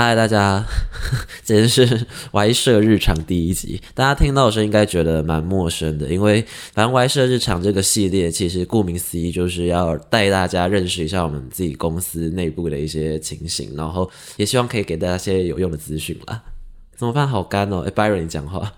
嗨，大家，今天是 Y 社日常第一集。大家听到的时候应该觉得蛮陌生的，因为反正 Y 社日常这个系列，其实顾名思义就是要带大家认识一下我们自己公司内部的一些情形，然后也希望可以给大家一些有用的资讯啦。怎么办？好干哦！哎，Byron，你讲话。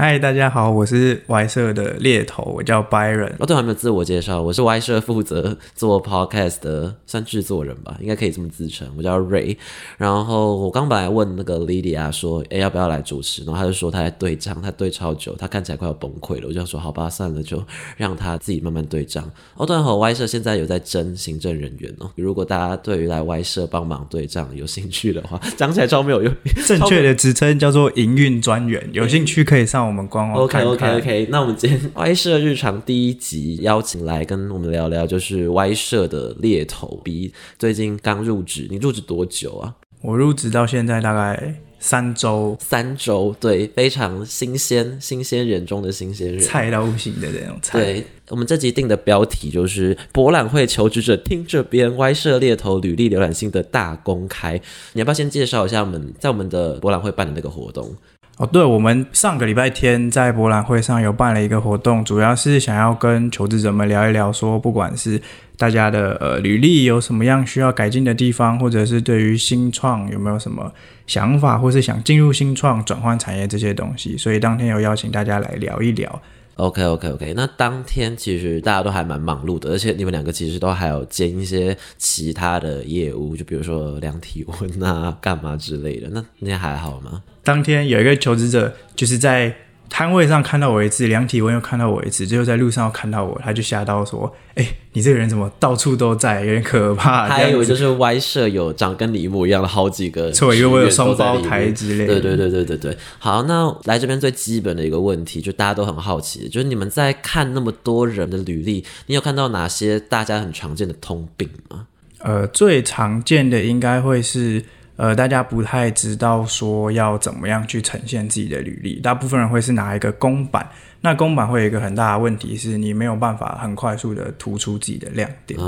嗨，大家好，我是 Y 社的猎头，我叫 Byron。哦，对，还没有自我介绍，我是 Y 社负责做 Podcast 的，算制作人吧，应该可以这么自称。我叫 Ray。然后我刚本来问那个 Lydia 说，哎，要不要来主持？然后他就说他在对账，他对超久，他看起来快要崩溃了。我就说好吧，算了，就让他自己慢慢对账。哦，对和 Y 社现在有在争行政人员哦，如果大家对于来 Y 社帮忙对账有兴趣的话，讲起来超没有用。正确的职称叫做营运专员，有兴趣可以上。我们官网 OK OK OK，那我们今天 Y 社日常第一集邀请来跟我们聊聊，就是 Y 社的猎头 B，最近刚入职，你入职多久啊？我入职到现在大概三周，三周，对，非常新鲜，新鲜人中的新鲜人，菜到不行的那种菜。对，我们这集定的标题就是博览会求职者听这边 Y 社猎头履历浏览性的大公开。你要不要先介绍一下我们在我们的博览会办的那个活动？哦，对，我们上个礼拜天在博览会上有办了一个活动，主要是想要跟求职者们聊一聊，说不管是大家的呃履历有什么样需要改进的地方，或者是对于新创有没有什么想法，或是想进入新创转换产业这些东西，所以当天有邀请大家来聊一聊。OK OK OK，那当天其实大家都还蛮忙碌的，而且你们两个其实都还有兼一些其他的业务，就比如说量体温啊、干嘛之类的。那那天还好吗？当天有一个求职者就是在。摊位上看到我一次，量体温又看到我一次，最后在路上又看到我，他就吓到说：“哎，你这个人怎么到处都在，有点可怕。”还有就是歪舍有长跟你一模一样的好几个，错，因为我有双胞胎之类。对对对对对对。好，那来这边最基本的一个问题，就大家都很好奇，就是你们在看那么多人的履历，你有看到哪些大家很常见的通病吗？呃，最常见的应该会是。呃，大家不太知道说要怎么样去呈现自己的履历，大部分人会是拿一个公版，那公版会有一个很大的问题是你没有办法很快速的突出自己的亮点，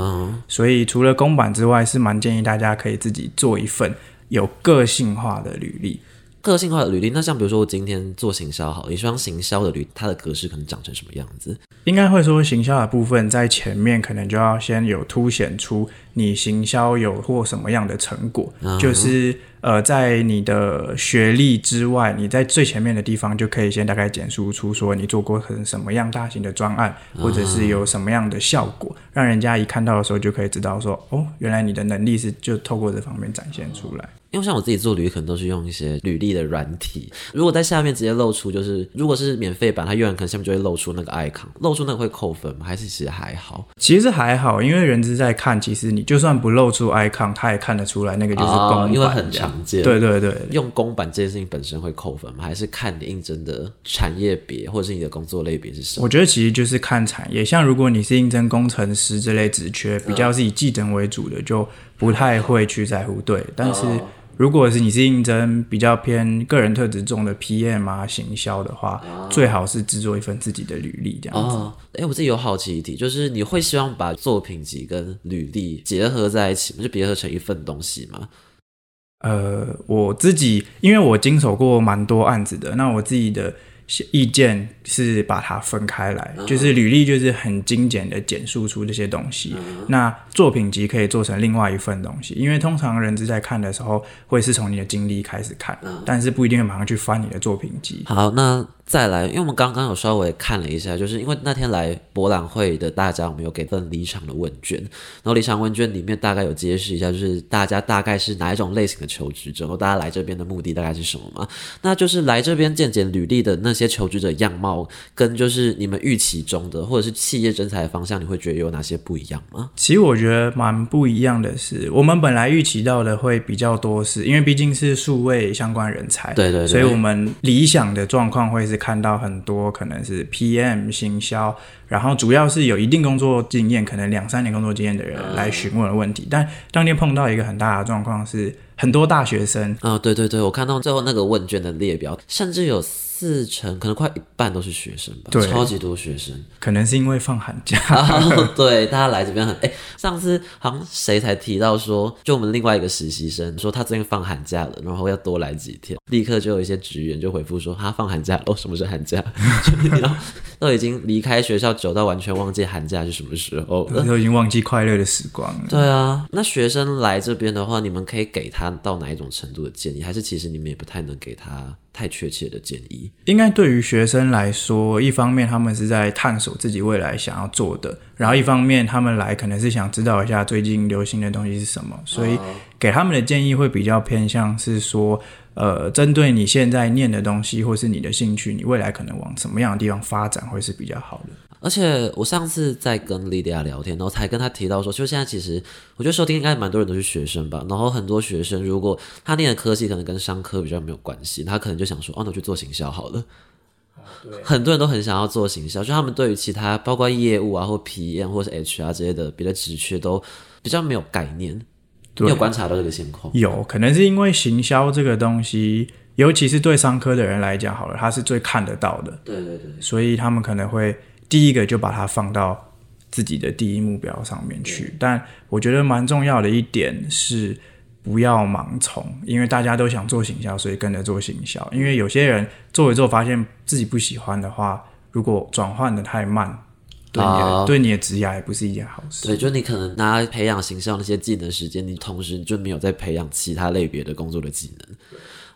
所以除了公版之外，是蛮建议大家可以自己做一份有个性化的履历。个性化的履历，那像比如说我今天做行销好，一双行销的履，它的格式可能长成什么样子？应该会说行销的部分在前面可能就要先有凸显出你行销有或什么样的成果，就是呃在你的学历之外，你在最前面的地方就可以先大概简述出说你做过很什么样大型的专案，或者是有什么样的效果，让人家一看到的时候就可以知道说哦，原来你的能力是就透过这方面展现出来。因为像我自己做履历，可能都是用一些履历的软体。如果在下面直接露出，就是如果是免费版，它用完可能下面就会露出那个 icon，露出那个会扣分吗？还是其实还好？其实还好，因为人资在看，其实你就算不露出 icon，他也看得出来那个就是公版，因为很常见。对对对，用公版这件事情本身会扣分吗？还是看你应征的产业别或者是你的工作类别是什么？我觉得其实就是看产业，像如果你是应征工程师这类职缺，比较是以技能为主的，就不太会去在乎。对，但是。如果是你是应征比较偏个人特质重的 PM 啊行销的话，最好是制作一份自己的履历这样子。哎，我自己有好奇一题，就是你会希望把作品集跟履历结合在一起吗？就结合成一份东西吗？呃，我自己因为我经手过蛮多案子的，那我自己的。意见是把它分开来，就是履历就是很精简的简述出这些东西。那作品集可以做成另外一份东西，因为通常人资在看的时候会是从你的经历开始看，但是不一定会马上去翻你的作品集。好，那。再来，因为我们刚刚有稍微看了一下，就是因为那天来博览会的大家，我们有给份离场的问卷，然后离场问卷里面大概有揭示一下，就是大家大概是哪一种类型的求职者，然后大家来这边的目的大概是什么嘛？那就是来这边见见履历的那些求职者样貌，跟就是你们预期中的或者是企业征才的方向，你会觉得有哪些不一样吗？其实我觉得蛮不一样的是，我们本来预期到的会比较多，是因为毕竟是数位相关人才，对对，所以我们理想的状况会是。看到很多可能是 PM 行销。然后主要是有一定工作经验，可能两三年工作经验的人来询问问题。但当天碰到一个很大的状况是，很多大学生啊，对对对，我看到最后那个问卷的列表，甚至有四成，可能快一半都是学生吧，对超级多学生。可能是因为放寒假，啊，对，大家来这边很哎、上次好像谁才提到说，就我们另外一个实习生说他最近放寒假了，然后要多来几天，立刻就有一些职员就回复说他放寒假了，哦，什么是寒假？都已经离开学校久到完全忘记寒假是什么时候了。都已经忘记快乐的时光了。对啊，那学生来这边的话，你们可以给他到哪一种程度的建议？还是其实你们也不太能给他太确切的建议？应该对于学生来说，一方面他们是在探索自己未来想要做的，然后一方面他们来可能是想知道一下最近流行的东西是什么，所以给他们的建议会比较偏向是说，呃，针对你现在念的东西或是你的兴趣，你未来可能往什么样的地方发展会是比较好的。而且我上次在跟莉迪亚聊天，然后才跟她提到说，就现在其实我觉得收听应该蛮多人都是学生吧，然后很多学生如果他念的科系可能跟商科比较没有关系，他可能就想说，哦，那我去做行销好了。很多人都很想要做行销，就他们对于其他包括业务啊或 PM 或是 HR 这些的别的职缺都比较没有概念。你有观察到这个情况？有可能是因为行销这个东西，尤其是对商科的人来讲，好了，他是最看得到的，对对对，所以他们可能会第一个就把它放到自己的第一目标上面去。但我觉得蛮重要的一点是，不要盲从，因为大家都想做行销，所以跟着做行销。因为有些人做一做发现自己不喜欢的话，如果转换的太慢，对你的、哦对你的职业也不是一件好事。对，就你可能拿来培养形象那些技能时间，你同时就没有在培养其他类别的工作的技能。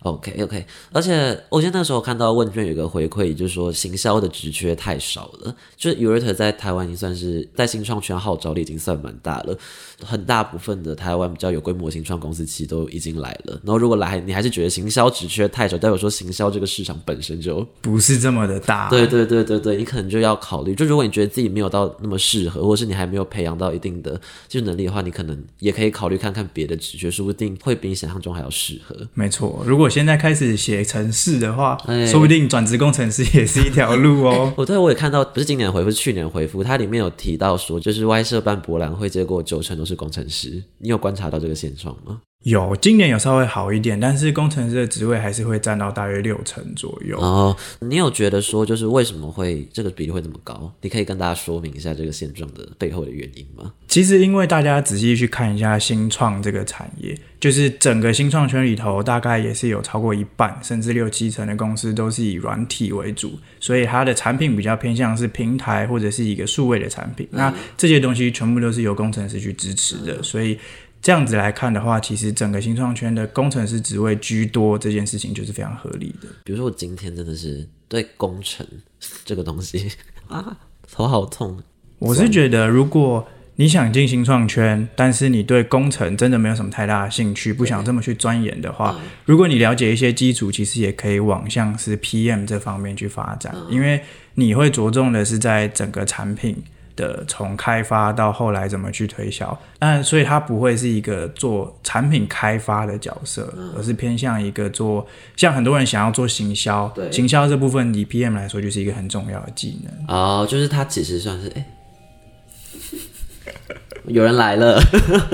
OK OK，而且我记得那时候看到问卷有一个回馈，就是说行销的职缺太少了。就是 Urate 在台湾已经算是在新创圈号召力已经算蛮大了，很大部分的台湾比较有规模的新创公司其实都已经来了。然后如果来你还是觉得行销职缺太少，代表说行销这个市场本身就不是这么的大。对对对对对，你可能就要考虑，就如果你觉得自己没有到那么适合，或者是你还没有培养到一定的技术能力的话，你可能也可以考虑看看别的职缺，说不定会比你想象中还要适合。没错，如果现在开始写程式的话，哎说不定转职工程师也是一条路哦。我 对我也看到，不是今年回复，是去年回复，它里面有提到说，就是外设办博览会，结果九成都是工程师。你有观察到这个现状吗？有，今年有稍微好一点，但是工程师的职位还是会占到大约六成左右。然后你有觉得说，就是为什么会这个比例会这么高？你可以跟大家说明一下这个现状的背后的原因吗？其实，因为大家仔细去看一下新创这个产业，就是整个新创圈里头，大概也是有超过一半，甚至六七成的公司都是以软体为主，所以它的产品比较偏向是平台或者是一个数位的产品。那这些东西全部都是由工程师去支持的，所以这样子来看的话，其实整个新创圈的工程师职位居多，这件事情就是非常合理的。比如说我今天真的是对工程这个东西 啊，头好痛。我是觉得，如果你想进新创圈，但是你对工程真的没有什么太大的兴趣，不想这么去钻研的话，如果你了解一些基础，其实也可以往像是 PM 这方面去发展，因为你会着重的是在整个产品的从开发到后来怎么去推销，但所以他不会是一个做产品开发的角色，而是偏向一个做像很多人想要做行销，对行销这部分以 PM 来说就是一个很重要的技能。哦，就是他其实算是哎。有人来了，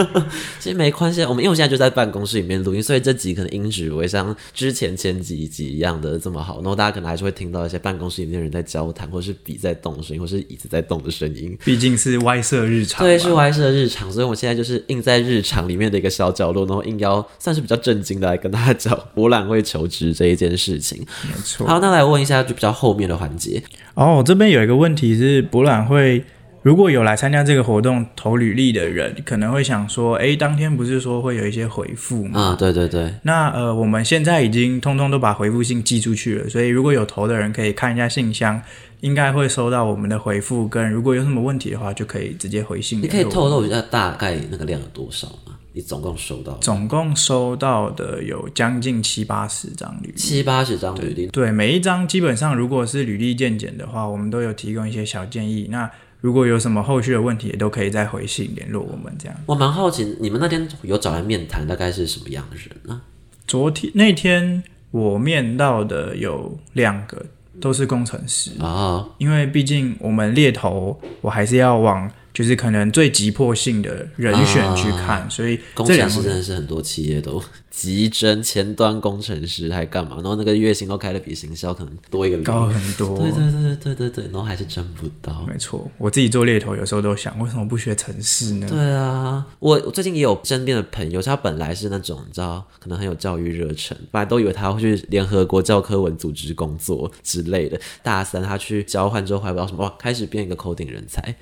其实没关系，我们因为我现在就在办公室里面录音，所以这集可能音质不会像之前前几集一样的这么好，然后大家可能还是会听到一些办公室里面的人在交谈，或是笔在动的声音，或是椅子在动的声音。毕竟是歪色日常嘛，对，是歪设日常，所以我现在就是硬在日常里面的一个小角落，然后硬要算是比较震惊的来跟大家讲博览会求职这一件事情。没错。好，那来问一下就比较后面的环节，哦，这边有一个问题是，博览会如果有来参加这个活动投履历的人，可能会想说，诶，当天不是说会有一些回复吗？啊、对对对，那呃，我们现在已经通通都把回复信寄出去了，所以如果有投的人可以看一下信箱，应该会收到我们的回复。跟如果有什么问题的话，就可以直接回信。你可以透露一下大概那个量有多少吗？你总共收到总共收到的有将近七八十张履历。七八十张履历，对，每一张基本上如果是履历见检的话，我们都有提供一些小建议。那如果有什么后续的问题，也都可以再回信联络我们。这样，我蛮好奇，你们那天有找来面谈，大概是什么样的人呢、昨天那天我面到的有两个都是工程师，啊，因为毕竟我们猎头，我还是要往就是可能最急迫性的人选去看，所以工程师真的是很多企业都 急征前端工程师，还干嘛？然后那个月薪都开的比行销可能多一个。高很多。对对对对对对，然后还是争不到。没错，我自己做猎头有时候都想，为什么不学城市呢？对啊，我我最近也有身边的朋友，他本来是那种你知道，可能很有教育热忱，本来都以为他会去联合国教科文组织工作之类的。大三他去交换之后，还不知道什么，哇，开始变一个 coding 人才。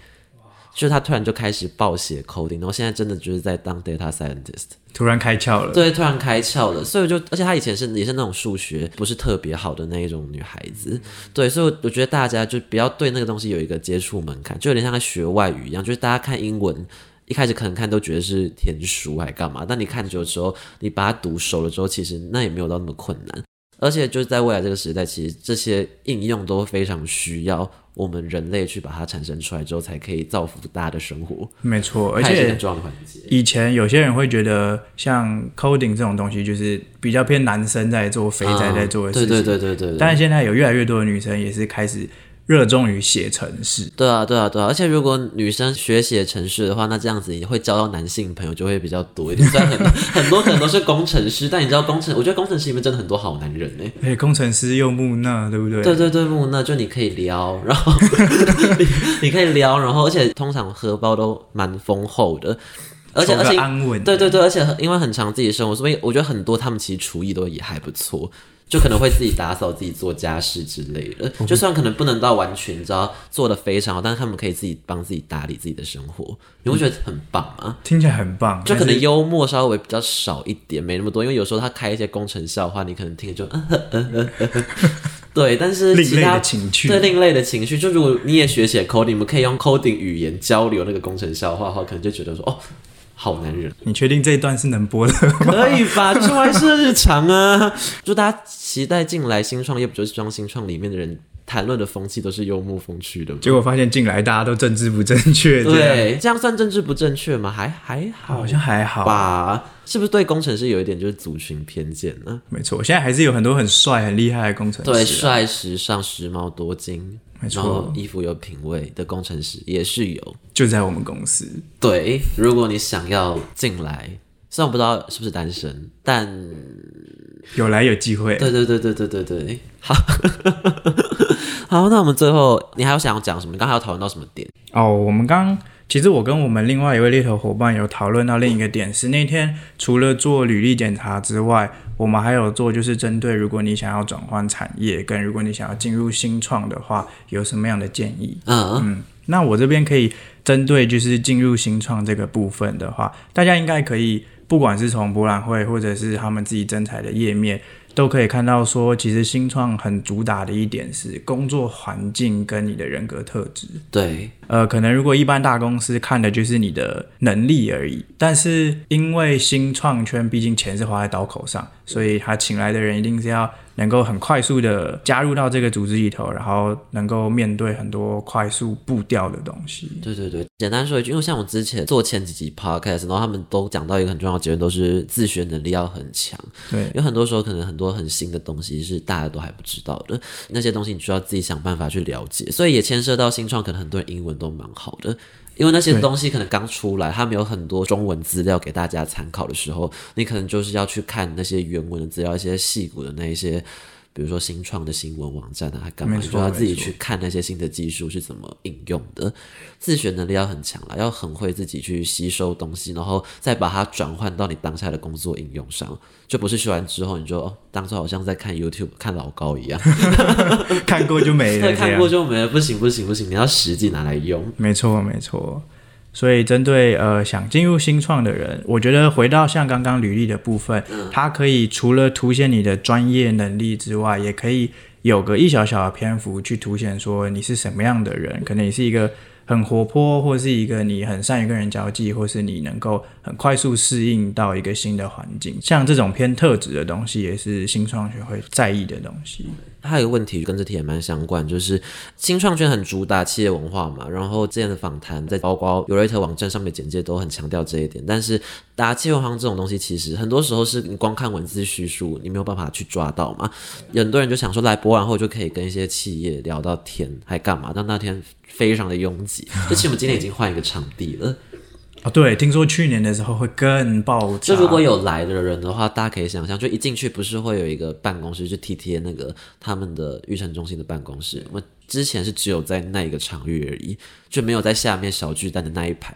就是他突然就开始暴写 coding，然后现在真的就是在当 data scientist。突然开窍了。对，突然开窍了，所以我就，而且她以前是也是那种数学不是特别好的那一种女孩子，对，所以我觉得大家就不要对那个东西有一个接触门槛，就有点像在学外语一样，就是大家看英文。一开始可能看都觉得是天书还干嘛，但你看久的时候，你把它读熟了之后，其实那也没有到那么困难。而且就是在未来这个时代，其实这些应用都非常需要我们人类去把它产生出来之后，才可以造福大家的生活，没错，而且它也是很重要的环节。以前有些人会觉得，像 coding 这种东西，就是比较偏男生在做、肥宅在做的事情。对对对对对对。但是现在有越来越多的女生也是开始热衷于写程式。对啊，对啊，对啊！而且如果女生学写程式的话，那这样子也会交到男性朋友就会比较多一点。虽然很多 很多可能都是工程师，但你知道工程，我觉得工程师里面真的很多好男人呢。而且工程师又木讷，对不对？对对对，木讷就你可以撩，然后 你你可以撩，然后而且通常荷包都蛮丰厚的，而且而且安稳。对对对，而且因为很长自己的生活，所以我觉得很多他们其实厨艺都也还不错，就可能会自己打扫、自己做家事之类的。就算可能不能到完全你知道做的非常好，但是他们可以自己帮自己打理自己的生活，你会觉得很棒吗？听起来很棒，就可能幽默稍微比较少一点，没那么多，因为有时候他开一些工程笑话，你可能听着就嗯嗯嗯嗯嗯，对，但是另类其他的情绪对另类的情绪，就如果你也学写 coding，你们可以用 coding 语言交流那个工程笑话的话，可能就觉得说哦，好男人，你确定这一段是能播的？可以吧？这还是日常啊，祝大家期待进来新创业，不就是装新创里面的人谈论的风气都是幽默风趣的？结果发现进来大家都政治不正确，对，这样算政治不正确吗？还还好好像还好。吧？是不是对工程师有一点就是族群偏见呢？没错，现在还是有很多很帅、很厉害的工程师啊。对，帅、时尚、时髦、多金，没错然后衣服有品味的工程师也是有。就在我们公司。对，如果你想要进来，虽然我不知道是不是单身，但有来有机会。对对对对对对对，好，好，那我们最后你还有想要讲什么？你刚才有讨论到什么点？哦，我们刚其实我跟我们另外一位猎头伙伴有讨论到另一个点是，那天除了做履历检查之外，我们还有做就是针对如果你想要转换产业，跟如果你想要进入新创的话，有什么样的建议？嗯，嗯，那我这边可以针对就是进入新创这个部分的话，大家应该可以，不管是从博览会或者是他们自己征才的页面，都可以看到说，其实新创很主打的一点是工作环境跟你的人格特质。对，呃，可能如果一般大公司看的就是你的能力而已，但是因为新创圈毕竟钱是花在刀口上，所以他请来的人一定是要能够很快速的加入到这个组织里头，然后能够面对很多快速步调的东西。对对对，简单说一句，因为像我之前做前几集 podcast，然后他们都讲到一个很重要的结论，都是自学能力要很强。对，有很多时候可能很多很新的东西是大家都还不知道的，那些东西你需要自己想办法去了解，所以也牵涉到新创，可能很多人英文都蛮好的。因为那些东西可能刚出来，他们有很多中文资料给大家参考的时候，你可能就是要去看那些原文的资料，一些细骨的那一些，比如说新创的新闻网站啊，干嘛，你就要自己去看那些新的技术是怎么应用的。自学能力要很强啦，要很会自己去吸收东西，然后再把它转换到你当下的工作应用上，就不是学完之后你就哦当做好像在看 YouTube 看老高一样，看过就没了。看过就没了，不行不行不行，你要实际拿来用。没错没错。所以针对呃想进入新创的人，我觉得回到像刚刚履历的部分，它可以除了凸显你的专业能力之外，也可以有个一小小的篇幅去凸显说你是什么样的人，可能你是一个很活泼，或是一个你很善于跟人交际，或是你能够很快速适应到一个新的环境，像这种偏特质的东西，也是新创学会在意的东西。还有一个问题跟这题也蛮相关，就是新创圈很主打企业文化嘛，然后之前的访谈在包括尤瑞特网站上面简介都很强调这一点。但是打企业文化这种东西，其实很多时候是你光看文字叙述，你没有办法去抓到嘛。很多人就想说来博完后就可以跟一些企业聊到天，还干嘛？但那天非常的拥挤，而且我们今天已经换一个场地了。哦，对，听说去年的时候会更爆炸。就如果有来的人的话，大家可以想象，就一进去不是会有一个办公室，就 T T 那个他们的育成中心的办公室。我之前是只有在那一个场域而已，就没有在下面小巨蛋的那一排，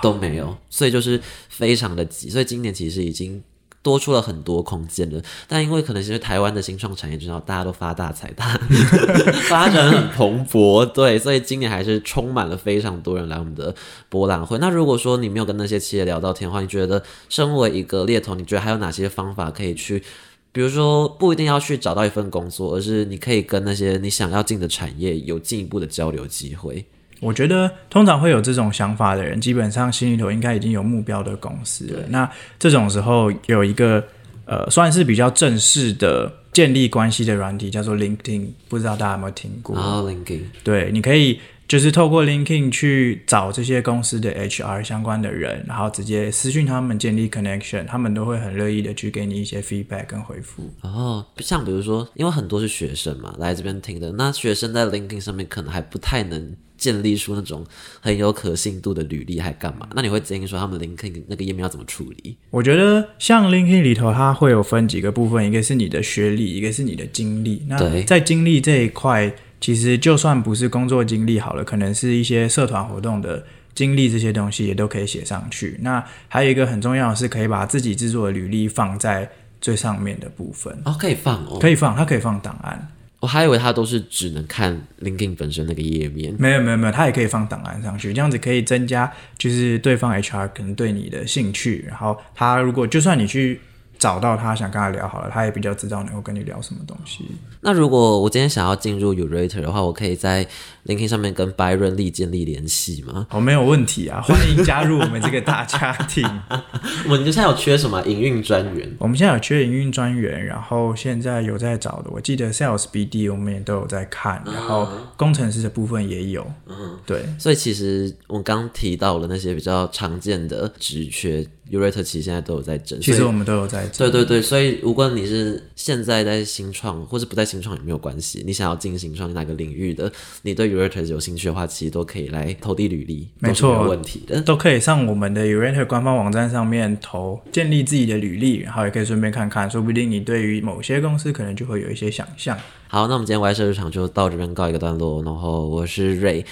都没有，所以就是非常的挤。所以今年其实已经。多出了很多空间了，但因为可能是台湾的新创产业，知道大家都发大财，大 发展很蓬勃，对，所以今年还是充满了非常多人来我们的博览会。那如果说你没有跟那些企业聊到天的话，你觉得身为一个猎头，你觉得还有哪些方法可以去，比如说不一定要去找到一份工作，而是你可以跟那些你想要进的产业有进一步的交流机会？我觉得通常会有这种想法的人，基本上心里头应该已经有目标的公司了。那这种时候有一个呃，算是比较正式的建立关系的软体，叫做 LinkedIn，不知道大家有没有听过？啊，LinkedIn，对，你可以就是透过 LinkedIn 去找这些公司的 HR 相关的人，然后直接私讯他们建立 connection，他们都会很乐意的去给你一些 feedback 跟回复。哦，像比如说，因为很多是学生嘛，来这边听的，那学生在 LinkedIn 上面可能还不太能。建立出那种很有可信度的履历还干嘛？那你会建议说他们 LinkedIn 那个页面要怎么处理？我觉得像 LinkedIn 里头，它会有分几个部分，一个是你的学历，一个是你的经历。那在经历这一块，其实就算不是工作经历好了，可能是一些社团活动的经历，这些东西也都可以写上去。那还有一个很重要的是，可以把自己制作的履历放在最上面的部分。哦，可以放哦，可以放，它可以放档案。我还以为它都是只能看 LinkedIn 本身那个页面，没有没有没有，它也可以放档案上去，这样子可以增加就是对方 HR 可能对你的兴趣，然后他如果就算你去。找到他想跟他聊好了，他也比较知道能够跟你聊什么东西。那如果我今天想要进入 Urator 的话，我可以在 LinkedIn 上面跟 Byron 立建立联系吗？哦，没有问题啊，欢迎加入我们这个大家庭。我们现在有缺什么营运专员？我们现在有缺营运专员，然后现在有在找的，我记得 Sales BD 我们也都有在看，然后工程师的部分也有。嗯，对。所以其实我刚提到了那些比较常见的职缺。U r a t 其实现在都有在整，其实我们都有在整。对对对，所以如果你是现在在新创，或是不在新创也没有关系，你想要进新创哪个领域的，你对 u r a t 有兴趣的话，其实都可以来投递履历，没错，没有问题的，都可以上我们的 u r a t 官方网站上面投，建立自己的履历，然后也可以顺便看看，说不定你对于某些公司可能就会有一些想象。好，那我们今天 Y 社日常就到这边告一个段落，然后我是 Ray，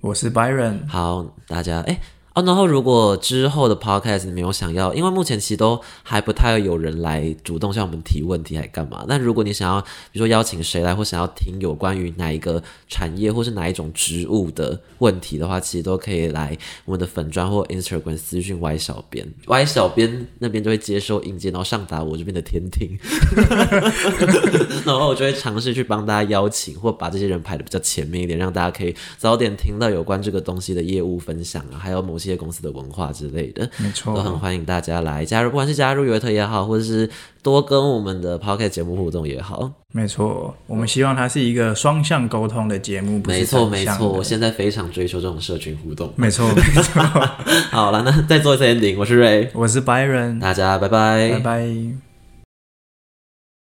我是 Byron，好，大家哎。哦，然后如果之后的 podcast 你没有想要，因为目前其实都还不太有人来主动向我们提问题，还干嘛？那如果你想要，比如说邀请谁来，或想要听有关于哪一个产业或是哪一种植物的问题的话，其实都可以来我们的粉砖或 Instagram 私讯 Y 小编，Y 小编那边就会接收引荐，然后上达我这边的天听，然后我就会尝试去帮大家邀请，或把这些人排的比较前面一点，让大家可以早点听到有关这个东西的业务分享啊，还有某。这些公司的文化之类的，没错，都很欢迎大家来加入，不管是加入约特也好，或者是多跟我们的 p o c k e t 节目互动也好。没错，我们希望它是一个双向沟通的节目。没错，没错，我现在非常追求这种社群互动。没错，没错。好了，那再做一次 ending，我是 Ray，我是 Byron，大家拜拜，拜拜。